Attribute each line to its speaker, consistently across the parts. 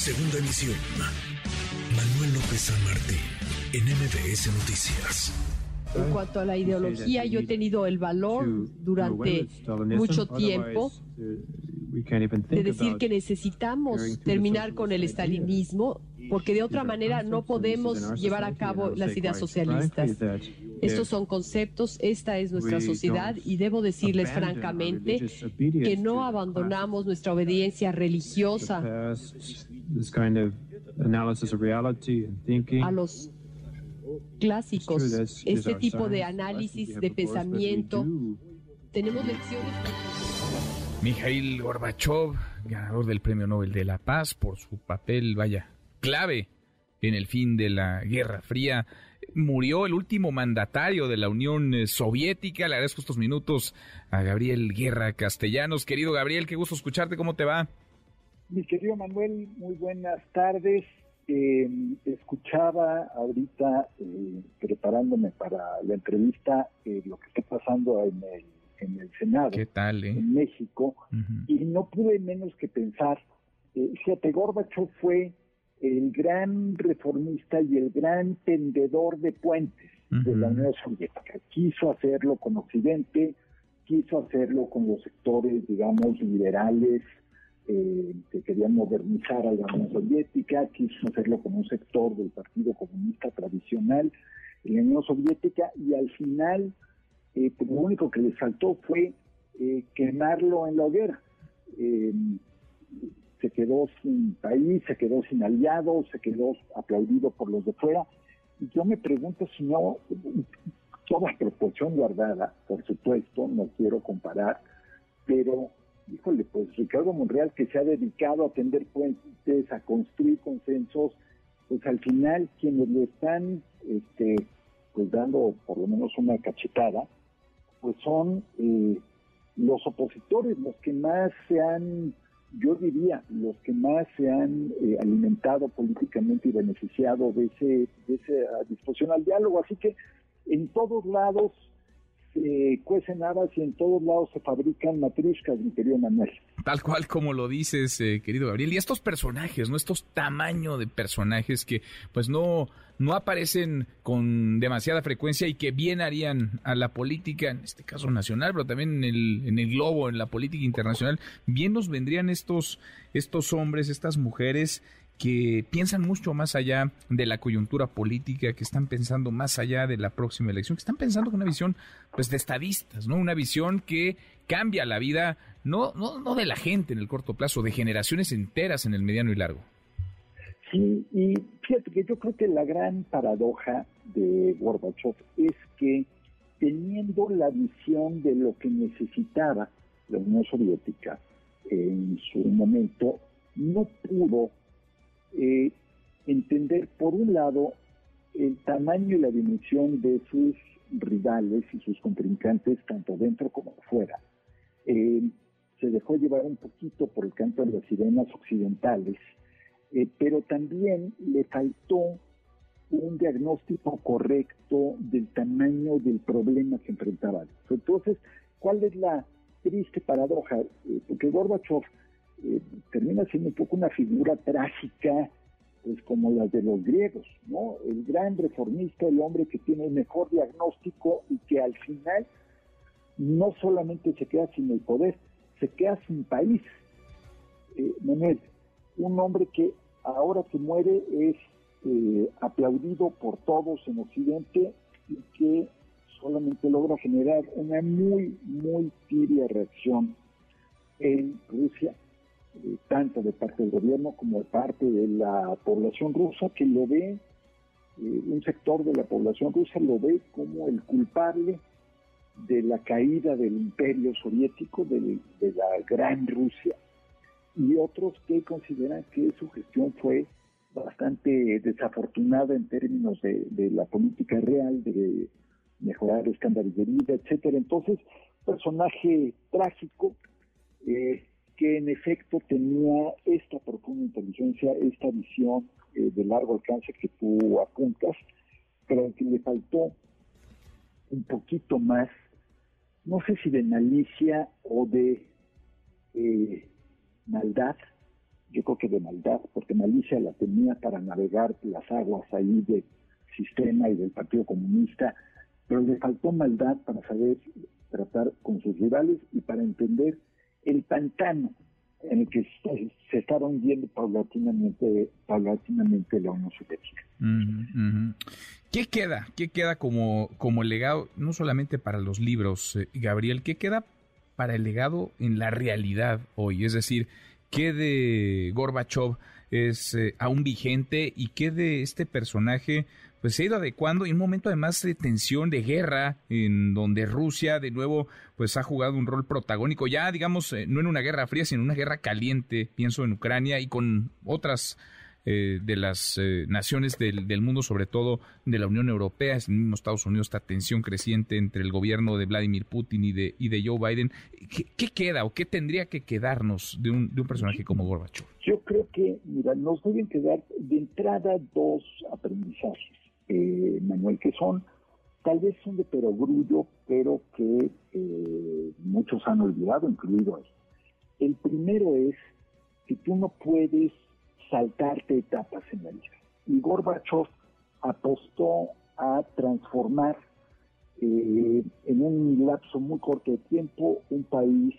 Speaker 1: Segunda emisión. Manuel López San Martín, en MBS Noticias.
Speaker 2: En cuanto a la ideología, yo he tenido el valor durante mucho tiempo de decir que necesitamos terminar con el estalinismo porque de otra manera no podemos llevar a cabo las ideas socialistas. Estos son conceptos, esta es nuestra sociedad y debo decirles francamente que no abandonamos nuestra obediencia religiosa a los clásicos, este tipo de análisis, de pensamiento. Tenemos lecciones.
Speaker 3: Mikhail Gorbachev, ganador del Premio Nobel de la Paz por su papel, vaya, clave en el fin de la Guerra Fría. Murió el último mandatario de la Unión eh, Soviética. Le agradezco estos minutos a Gabriel Guerra Castellanos. Querido Gabriel, qué gusto escucharte. ¿Cómo te va?
Speaker 4: Mi querido Manuel, muy buenas tardes. Eh, escuchaba ahorita, eh, preparándome para la entrevista, lo que está pasando en el, en el Senado,
Speaker 3: ¿Qué tal,
Speaker 4: en México, y no pude menos que pensar, fíjate, Gorbachev fue el gran reformista y el gran tendedor de puentes de la Unión Soviética. Quiso hacerlo con Occidente, quiso hacerlo con los sectores, digamos, liberales eh, que querían modernizar a la Unión Soviética, quiso hacerlo con un sector del Partido Comunista tradicional en la Unión Soviética y al final eh, pues, lo único que le faltó fue eh, quemarlo en la hoguera se quedó sin país, se quedó sin aliados, se quedó aplaudido por los de fuera. Y yo me pregunto si no, toda proporción guardada, por supuesto, no quiero comparar, pero, híjole, pues Ricardo Monreal que se ha dedicado a tender puentes, a construir consensos, pues al final quienes le están este, pues dando por lo menos una cachetada, pues son eh, los opositores, los que más se han yo diría, los que más se han eh, alimentado políticamente y beneficiado de, ese, de esa disposición al diálogo. Así que en todos lados se cuecen habas y en todos lados se fabrican matriscas, mi querido Manuel.
Speaker 3: Tal cual como lo dices, eh, querido Gabriel. Y estos personajes, ¿no? Estos tamaños de personajes que pues no, no aparecen con demasiada frecuencia y que bien harían a la política, en este caso nacional, pero también en el, en el globo, en la política internacional, bien nos vendrían estos, estos hombres, estas mujeres que piensan mucho más allá de la coyuntura política, que están pensando más allá de la próxima elección, que están pensando con una visión pues de estadistas, ¿no? Una visión que cambia la vida no, no, no de la gente en el corto plazo, de generaciones enteras en el mediano y largo.
Speaker 4: Sí, y fíjate que yo creo que la gran paradoja de Gorbachev es que teniendo la visión de lo que necesitaba la Unión Soviética en su momento, no pudo eh, entender, por un lado, el tamaño y la dimensión de sus rivales y sus contrincantes, tanto dentro como fuera. Eh, se dejó llevar un poquito por el canto de las sirenas occidentales, eh, pero también le faltó un diagnóstico correcto del tamaño del problema que enfrentaba. Entonces, ¿cuál es la triste paradoja? porque Gorbachev eh, termina siendo un poco una figura trágica, pues como las de los griegos, ¿no? El gran reformista, el hombre que tiene el mejor diagnóstico y que al final no solamente se queda sin el poder, se queda sin país. Eh, un hombre que ahora que muere es eh, aplaudido por todos en Occidente y que solamente logra generar una muy, muy tibia reacción en Rusia tanto de parte del gobierno como de parte de la población rusa, que lo ve, eh, un sector de la población rusa lo ve como el culpable de la caída del imperio soviético, de, la gran Rusia, y otros que consideran que su gestión fue bastante desafortunada en términos de, la política real, de mejorar estándares de vida, etcétera. Entonces, personaje trágico, eh, que en efecto tenía esta profunda inteligencia, esta visión eh, de largo alcance que tú apuntas, pero que le faltó un poquito más, no sé si de malicia o de eh, maldad, yo creo que de maldad, porque malicia la tenía para navegar las aguas ahí del sistema y del Partido Comunista, pero le faltó maldad para saber tratar con sus rivales y para entender el pantano en el que se, estaba hundiendo paulatinamente, paulatinamente la Unión Soviética.
Speaker 3: ¿Qué queda? ¿Qué queda como, como legado, no solamente para los libros, eh, Gabriel, qué queda para el legado en la realidad hoy? Es decir, ¿qué de Gorbachev es eh, aún vigente y qué de este personaje pues se ha ido adecuando en un momento además de tensión, de guerra, en donde Rusia de nuevo pues ha jugado un rol protagónico, ya digamos, eh, no en una guerra fría, sino en una guerra caliente, pienso en Ucrania y con otras eh, de las eh, naciones del, mundo, sobre todo de la Unión Europea, en mismo Estados Unidos, esta tensión creciente entre el gobierno de Vladimir Putin y de, y de Joe Biden. ¿Qué, queda o qué tendría que quedarnos de un, de un personaje como Gorbachev?
Speaker 4: Yo creo que, mira, nos deben quedar de entrada dos aprendizajes eh, Manuel, que son, tal vez son de perogrullo, pero que eh, muchos han olvidado, incluido él. El primero es que tú no puedes saltarte etapas en la vida. Y Gorbachev apostó a transformar eh, en un lapso muy corto de tiempo un país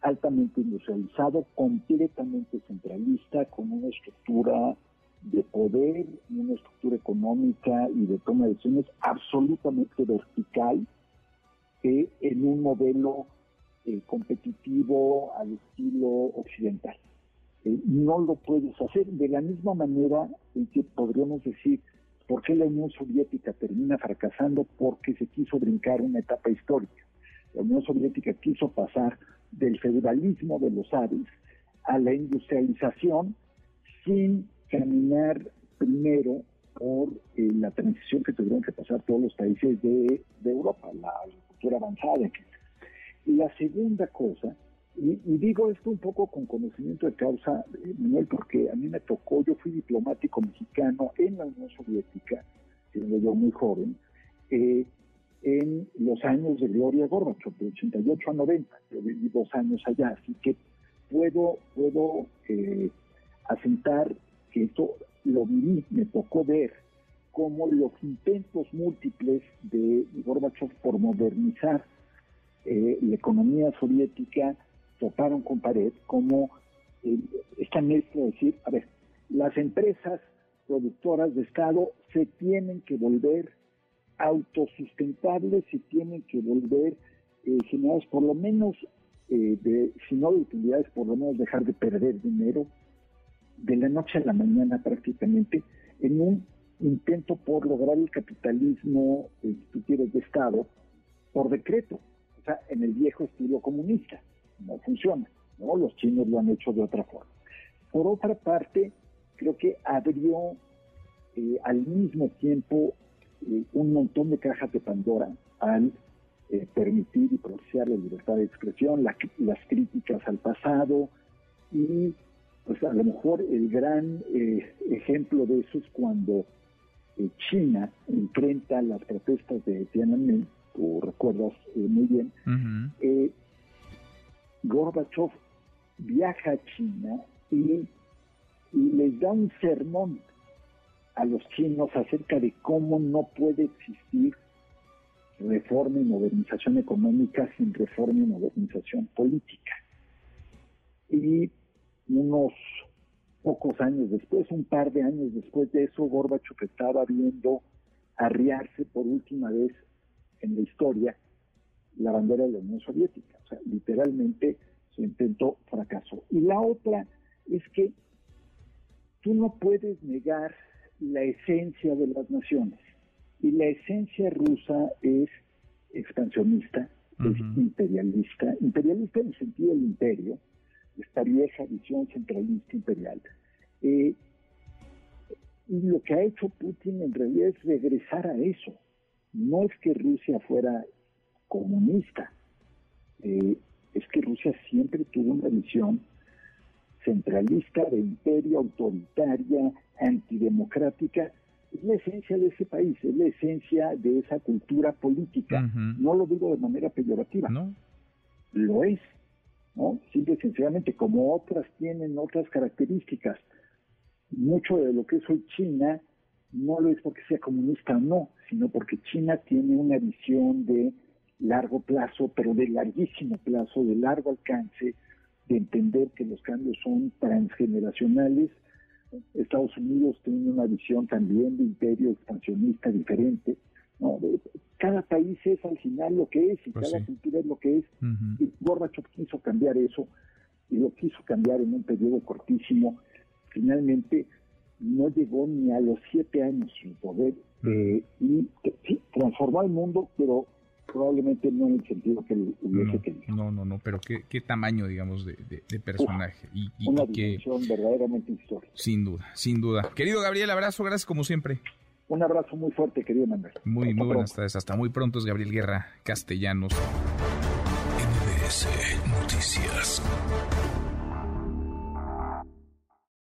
Speaker 4: altamente industrializado, completamente centralista, con una estructura de poder, una estructura económica y de toma de decisiones absolutamente vertical que en un modelo eh, competitivo al estilo occidental. Eh, no lo puedes hacer de la misma manera en que podríamos decir por qué la Unión Soviética termina fracasando porque se quiso brincar una etapa histórica. La Unión Soviética quiso pasar del federalismo de los Ares a la industrialización sin caminar primero por eh, la transición que tuvieron que pasar todos los países de, Europa, la agricultura avanzada, Y la segunda cosa, y, digo esto un poco con conocimiento de causa, eh, Manuel, porque a mí me tocó, yo fui diplomático mexicano en la Unión Soviética, siendo yo muy joven, eh, en los años de Gloria Gorbachev, de 88 a 90, yo viví dos años allá, así que puedo, puedo asentar que esto lo viví, me tocó ver cómo los intentos múltiples de Gorbachev por modernizar eh, la economía soviética toparon con pared, como eh, esta mezcla de decir, a ver, las empresas productoras de Estado se tienen que volver autosustentables, se tienen que volver eh, generadas por lo menos, eh, de, si no de utilidades, por lo menos dejar de perder dinero, de la noche a la mañana prácticamente en un intento por lograr el capitalismo, eh, si de Estado, por decreto, o sea, en el viejo estilo comunista. No funciona, ¿no? Los chinos lo han hecho de otra forma. Por otra parte, creo que abrió eh, al mismo tiempo eh, un montón de cajas de Pandora al permitir y procesar la libertad de expresión, las críticas al pasado y pues a lo mejor el gran eh, ejemplo de eso es cuando eh, China enfrenta las protestas de Tiananmen, tú recuerdas eh, muy bien, Gorbachev viaja a China y, les da un sermón a los chinos acerca de cómo no puede existir reforma y modernización económica sin reforma y modernización política. Y unos pocos años después, un par de años después de eso, Gorbachev estaba viendo arriarse por última vez en la historia la bandera de la Unión Soviética. O sea, literalmente su intento fracasó. Y la otra es que tú no puedes negar la esencia de las naciones. Y la esencia rusa es expansionista, es imperialista, imperialista en el sentido del imperio, esta vieja visión centralista imperial. Eh, y lo que ha hecho Putin en realidad es regresar a eso. No es que Rusia fuera comunista, eh, es que Rusia siempre tuvo una visión centralista de imperio, autoritaria, antidemocrática. Es la esencia de ese país, es la esencia de esa cultura política. No lo digo de manera peyorativa. No. Lo es. ¿No? Simple y sencillamente, como otras tienen otras características. Mucho de lo que es hoy China no lo es porque sea comunista o no, sino porque China tiene una visión de largo plazo, pero de larguísimo plazo, de largo alcance, de entender que los cambios son transgeneracionales. Estados Unidos tiene una visión también de imperio expansionista diferente. ¿no? Cada país es al final lo que es y pues cada cultura es lo que es. Y Gorbachev quiso cambiar eso y lo quiso cambiar en un periodo cortísimo. Finalmente no llegó ni a los siete años sin poder eh, y sí, transformó el mundo, pero probablemente no en el sentido que hubiese
Speaker 3: no,
Speaker 4: querido.
Speaker 3: No, no, no, pero qué, qué tamaño, digamos, de, de, personaje. y,
Speaker 4: y, una dimensión verdaderamente histórica.
Speaker 3: Sin duda, sin duda. Querido Gabriel, abrazo, gracias como siempre.
Speaker 4: Un abrazo muy fuerte, querido Manuel.
Speaker 3: Muy, muy buenas tardes. Hasta muy pronto es Gabriel Guerra Castellanos.
Speaker 1: MBS Noticias.